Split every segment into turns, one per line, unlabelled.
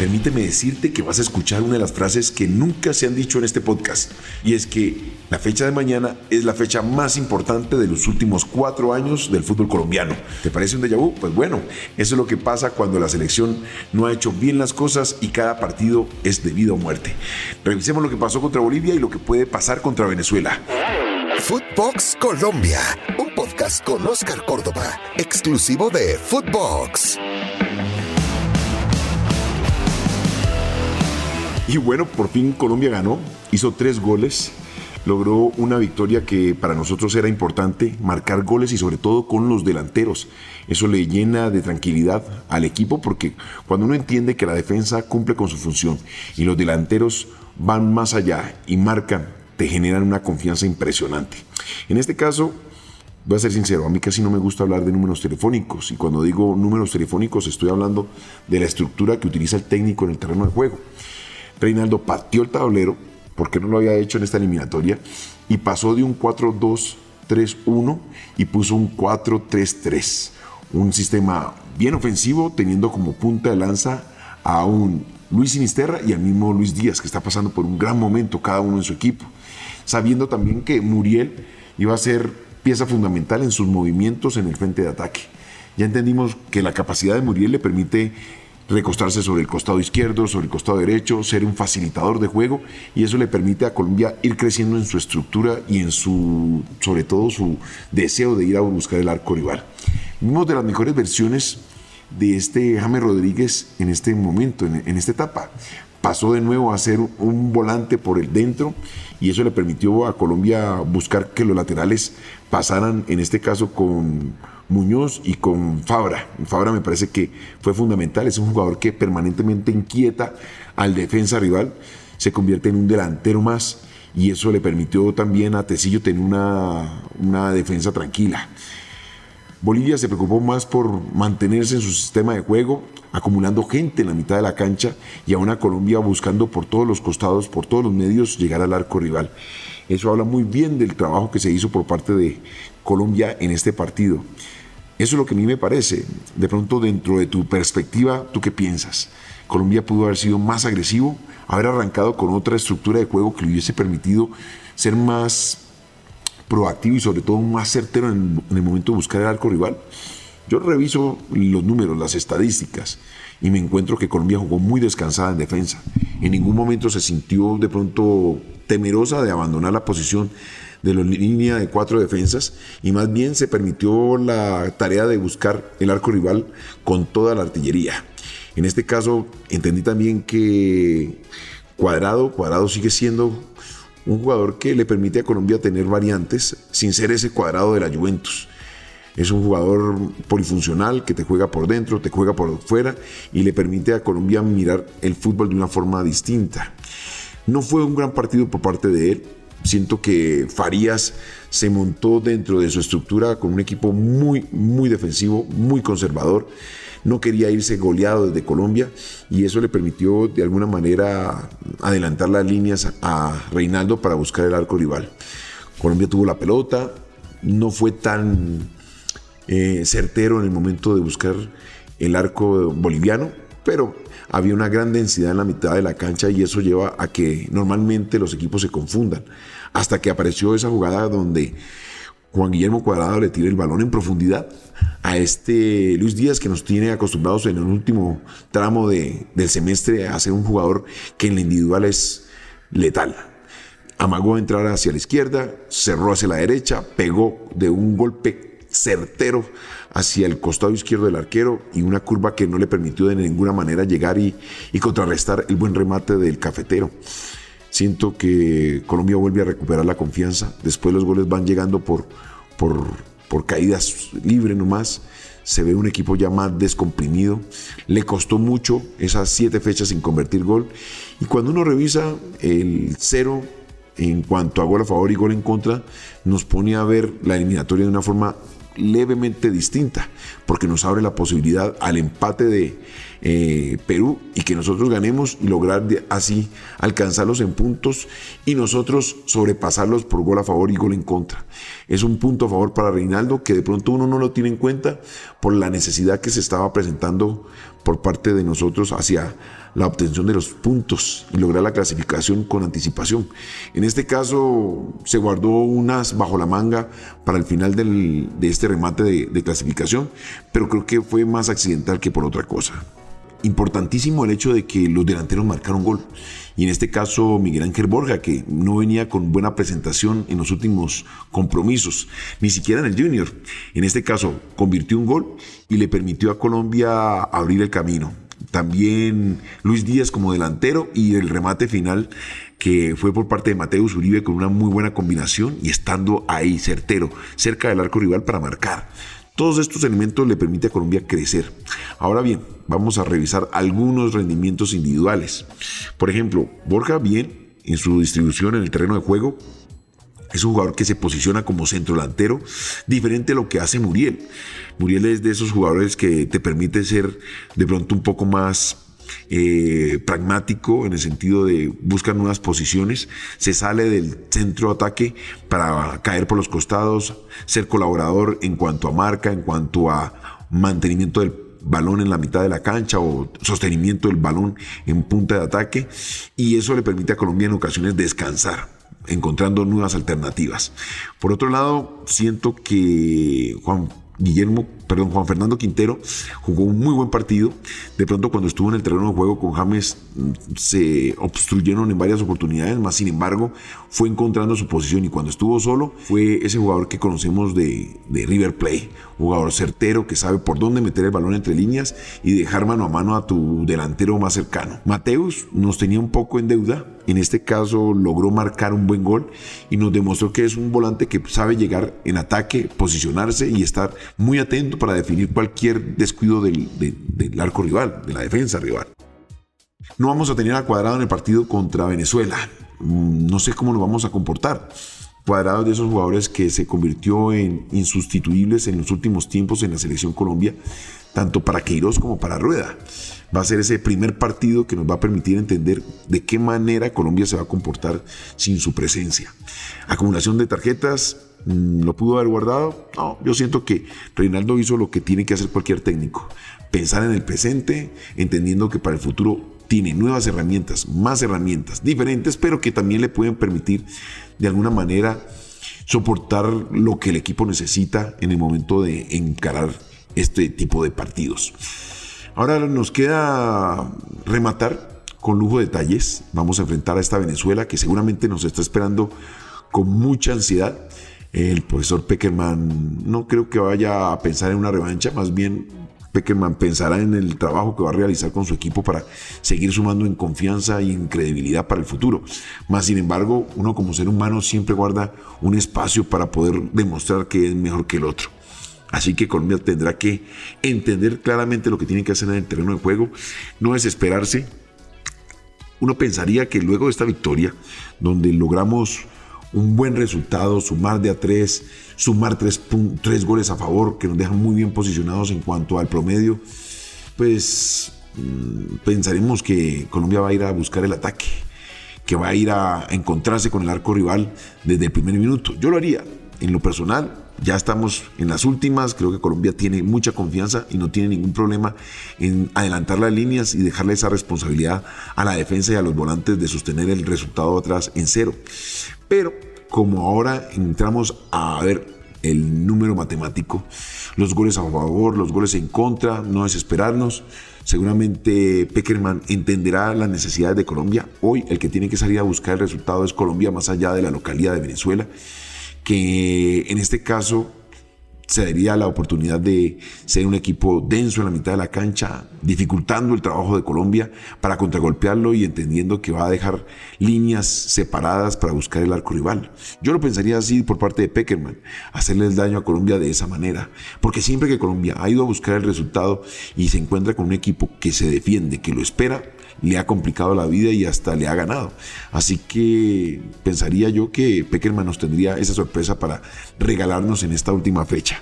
permíteme decirte que vas a escuchar una de las frases que nunca se han dicho en este podcast. Y es que la fecha de mañana es la fecha más importante de los últimos cuatro años del fútbol colombiano. ¿Te parece un déjà vu? Pues bueno, eso es lo que pasa cuando la selección no ha hecho bien las cosas y cada partido es de vida o muerte. Revisemos lo que pasó contra Bolivia y lo que puede pasar contra Venezuela.
Footbox Colombia, un podcast con Oscar Córdoba, exclusivo de Footbox.
Y bueno, por fin Colombia ganó, hizo tres goles, logró una victoria que para nosotros era importante, marcar goles y sobre todo con los delanteros. Eso le llena de tranquilidad al equipo porque cuando uno entiende que la defensa cumple con su función y los delanteros van más allá y marcan, te generan una confianza impresionante. En este caso, Voy a ser sincero, a mí casi no me gusta hablar de números telefónicos y cuando digo números telefónicos estoy hablando de la estructura que utiliza el técnico en el terreno de juego. Reinaldo partió el tablero, porque no lo había hecho en esta eliminatoria, y pasó de un 4-2-3-1 y puso un 4-3-3. Un sistema bien ofensivo, teniendo como punta de lanza a un Luis Sinisterra y al mismo Luis Díaz, que está pasando por un gran momento cada uno en su equipo. Sabiendo también que Muriel iba a ser pieza fundamental en sus movimientos en el frente de ataque. Ya entendimos que la capacidad de Muriel le permite recostarse sobre el costado izquierdo, sobre el costado derecho, ser un facilitador de juego y eso le permite a Colombia ir creciendo en su estructura y en su, sobre todo su deseo de ir a buscar el arco rival. Vimos de las mejores versiones de este James Rodríguez en este momento, en, en esta etapa. Pasó de nuevo a ser un volante por el dentro y eso le permitió a Colombia buscar que los laterales pasaran, en este caso con Muñoz y con Fabra. Fabra me parece que fue fundamental, es un jugador que permanentemente inquieta al defensa rival, se convierte en un delantero más y eso le permitió también a Tecillo tener una, una defensa tranquila. Bolivia se preocupó más por mantenerse en su sistema de juego, acumulando gente en la mitad de la cancha y a una Colombia buscando por todos los costados, por todos los medios, llegar al arco rival. Eso habla muy bien del trabajo que se hizo por parte de Colombia en este partido. Eso es lo que a mí me parece. De pronto, dentro de tu perspectiva, ¿tú qué piensas? Colombia pudo haber sido más agresivo, haber arrancado con otra estructura de juego que le hubiese permitido ser más proactivo y sobre todo más certero en, el momento de buscar el arco rival. Yo reviso los números, las estadísticas y me encuentro que Colombia jugó muy descansada en defensa. En ningún momento se sintió de pronto temerosa de abandonar la posición de la línea de cuatro defensas y más bien se permitió la tarea de buscar el arco rival con toda la artillería. En este caso entendí también que Cuadrado, Cuadrado sigue siendo un jugador que le permite a Colombia tener variantes sin ser ese cuadrado de la Juventus. Es un jugador polifuncional que te juega por dentro, te juega por fuera y le permite a Colombia mirar el fútbol de una forma distinta. No fue un gran partido por parte de él, Siento que Farías se montó dentro de su estructura con un equipo muy, muy defensivo, muy conservador. No quería irse goleado desde Colombia y eso le permitió de alguna manera adelantar las líneas a Reinaldo para buscar el arco rival. Colombia tuvo la pelota, no fue tan eh, certero en el momento de buscar el arco boliviano, pero había una gran densidad en la mitad de la cancha y eso lleva a que normalmente los equipos se confundan. Hasta que apareció esa jugada donde Juan Guillermo Cuadrado le tira el balón en profundidad a este Luis Díaz que nos tiene acostumbrados en el último tramo de, del semestre a ser un jugador que en la individual es letal. Amagó entrar hacia la izquierda, cerró hacia la derecha, pegó de un golpe certero hacia el costado izquierdo del arquero y una curva que no le permitió de ninguna manera llegar y, contrarrestar el buen remate del cafetero. Siento que Colombia vuelve a recuperar la confianza. Después los goles van llegando por, por, por caídas libres nomás. Se ve un equipo ya más descomprimido. Le costó mucho esas siete fechas sin convertir gol. Y cuando uno revisa el cero en cuanto a gol a favor y gol en contra, nos pone a ver la eliminatoria de una forma levemente distinta, porque nos abre la posibilidad al empate de eh, Perú y que nosotros ganemos y lograr así alcanzarlos en puntos y nosotros sobrepasarlos por gol a favor y gol en contra. Es un punto a favor para Reinaldo que de pronto uno no lo tiene en cuenta por la necesidad que se estaba presentando por parte de nosotros hacia la obtención de los puntos y lograr la clasificación con anticipación. En este caso se guardó unas bajo la manga para el final de este remate de clasificación, pero creo que fue más accidental que por otra cosa importantísimo el hecho de que los delanteros marcaron gol. Y en este caso Miguel Ángel Borja, que no venía con buena presentación en los últimos compromisos, ni siquiera en el Junior. En este caso convirtió un gol y le permitió a Colombia abrir el camino. También Luis Díaz como delantero y el remate final que fue por parte de Mateus Uribe con una muy buena combinación y estando ahí certero, cerca del arco rival para marcar. Todos estos elementos le permiten a Colombia crecer. Ahora bien, vamos a revisar algunos rendimientos individuales. Por ejemplo, Borja bien en su distribución en el terreno de juego. Es un jugador que se posiciona como centro delantero, diferente a lo que hace Muriel. Muriel es de esos jugadores que te permite ser de pronto un poco más eh, pragmático en el sentido de buscar nuevas posiciones, se sale del centro ataque para caer por los costados, ser colaborador en cuanto a marca, en cuanto a mantenimiento del balón en la mitad de la cancha o sostenimiento del balón en punta de ataque y eso le permite a Colombia en ocasiones descansar encontrando nuevas alternativas. Por otro lado, siento que Juan Guillermo, perdón, Juan Fernando Quintero jugó un muy buen partido. De pronto cuando estuvo en el terreno de juego con James mm, se obstruyeron en varias oportunidades, más sin embargo fue encontrando su posición y cuando estuvo solo fue ese jugador que conocemos de, de River Play, jugador certero que sabe por dónde meter el balón entre líneas y dejar mano a mano a tu delantero más cercano. Mateus nos tenía un poco en deuda, en este caso logró marcar un buen gol y nos demostró que es un volante que sabe llegar en ataque, posicionarse y estar muy atento para definir cualquier descuido del, arco rival, de la defensa rival. No vamos a tener a Cuadrado en el partido contra Venezuela. Mm, no sé cómo nos vamos a comportar. Cuadrado de esos jugadores que se convirtió en insustituibles en los últimos tiempos en la selección Colombia, tanto para Queiroz como para Rueda va a ser ese primer partido que nos va a permitir entender de qué manera Colombia se va a comportar sin su presencia. Acumulación de tarjetas, mm, ¿lo pudo haber guardado? No, yo siento que Reinaldo hizo lo que tiene que hacer cualquier técnico. Pensar en el presente, entendiendo que para el futuro tiene nuevas herramientas, más herramientas diferentes, pero que también le pueden permitir de alguna manera soportar lo que el equipo necesita en el momento de encarar este tipo de partidos. Ahora nos queda rematar con lujo de detalles. Vamos a enfrentar a esta Venezuela que seguramente nos está esperando con mucha ansiedad. El profesor Peckerman no creo que vaya a pensar en una revancha, más bien Peckerman pensará en el trabajo que va a realizar con su equipo para seguir sumando en confianza y en credibilidad para el futuro. Más sin embargo, uno como ser humano siempre guarda un espacio para poder demostrar que es mejor que el otro. Así que Colombia tendrá que entender claramente lo que tiene que hacer en el terreno de juego, no desesperarse. Uno pensaría que luego de esta victoria, donde logramos un buen resultado, sumar de a tres, sumar tres, tres goles a favor, que nos dejan muy bien posicionados en cuanto al promedio, pues mm, pensaremos que Colombia va a ir a buscar el ataque, que va a ir a encontrarse con el arco rival desde el primer minuto. Yo lo haría, en lo personal, ya estamos en las últimas, creo que Colombia tiene mucha confianza y no tiene ningún problema en adelantar las líneas y dejarle esa responsabilidad a la defensa y a los volantes de sostener el resultado atrás en cero. Pero como ahora entramos a ver el número matemático, los goles a favor, los goles en contra, no desesperarnos. Seguramente Peckerman entenderá las necesidades de Colombia. Hoy el que tiene que salir a buscar el resultado es Colombia más allá de la localidad de Venezuela que en este caso se daría la oportunidad de ser un equipo denso en la mitad de la cancha, dificultando el trabajo de Colombia para contragolpearlo y entendiendo que va a dejar líneas separadas para buscar el arco rival. Yo lo pensaría así por parte de Peckerman, hacerle el daño a Colombia de esa manera, porque siempre que Colombia ha ido a buscar el resultado y se encuentra con un equipo que se defiende, que lo espera, le ha complicado la vida y hasta le ha ganado. Así que pensaría yo que Peckerman nos tendría esa sorpresa para regalarnos en esta última fecha.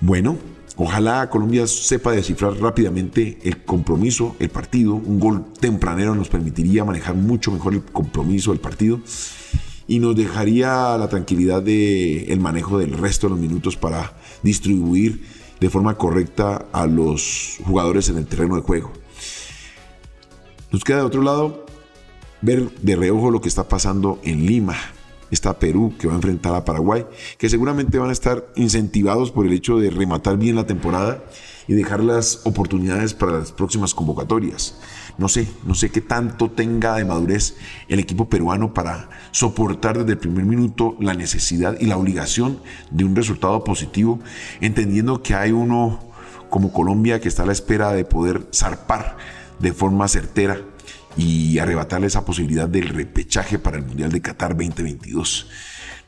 Bueno, Ojalá Colombia sepa descifrar rápidamente el compromiso, el partido. Un gol tempranero nos permitiría manejar mucho mejor el compromiso, el partido. Y nos dejaría la tranquilidad del el manejo del resto de los minutos para distribuir de forma correcta a los jugadores en el terreno de juego. Nos queda de otro lado ver de reojo lo que está pasando en Lima. Está Perú que va a enfrentar a Paraguay, que seguramente van a estar incentivados por el hecho de rematar bien la temporada y dejar las oportunidades para las próximas convocatorias. No sé, no sé qué tanto tenga de madurez el equipo peruano para soportar desde el primer minuto la necesidad y la obligación de un resultado positivo, entendiendo que hay uno como Colombia que está a la espera de poder zarpar de forma certera y arrebatarle esa posibilidad del repechaje para el Mundial de Qatar 2022.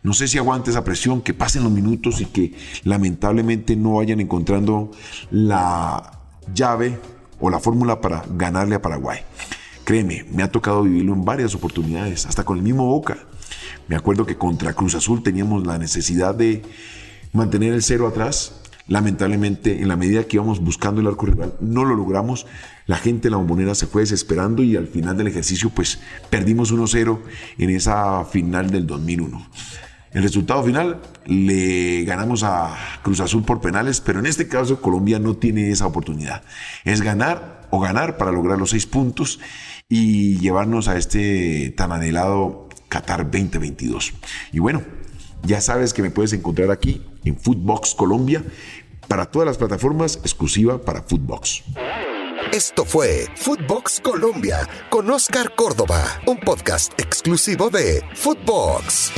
No sé si aguante esa presión, que pasen los minutos y que lamentablemente no vayan encontrando la llave o la fórmula para ganarle a Paraguay. Créeme, me ha tocado vivirlo en varias oportunidades, hasta con el mismo Boca. Me acuerdo que contra Cruz Azul teníamos la necesidad de mantener el cero atrás Lamentablemente, en la medida que íbamos buscando el arco rival, no lo logramos. La gente de la bombonera se fue desesperando y al final del ejercicio, pues perdimos 1-0 en esa final del 2001. El resultado final le ganamos a Cruz Azul por penales, pero en este caso Colombia no tiene esa oportunidad. Es ganar o ganar para lograr los seis puntos y llevarnos a este tan anhelado Qatar 2022. Y bueno, ya sabes que me puedes encontrar aquí en Footbox Colombia para todas las plataformas exclusiva para Footbox.
Esto fue Footbox Colombia con Oscar Córdoba, un podcast exclusivo de Footbox.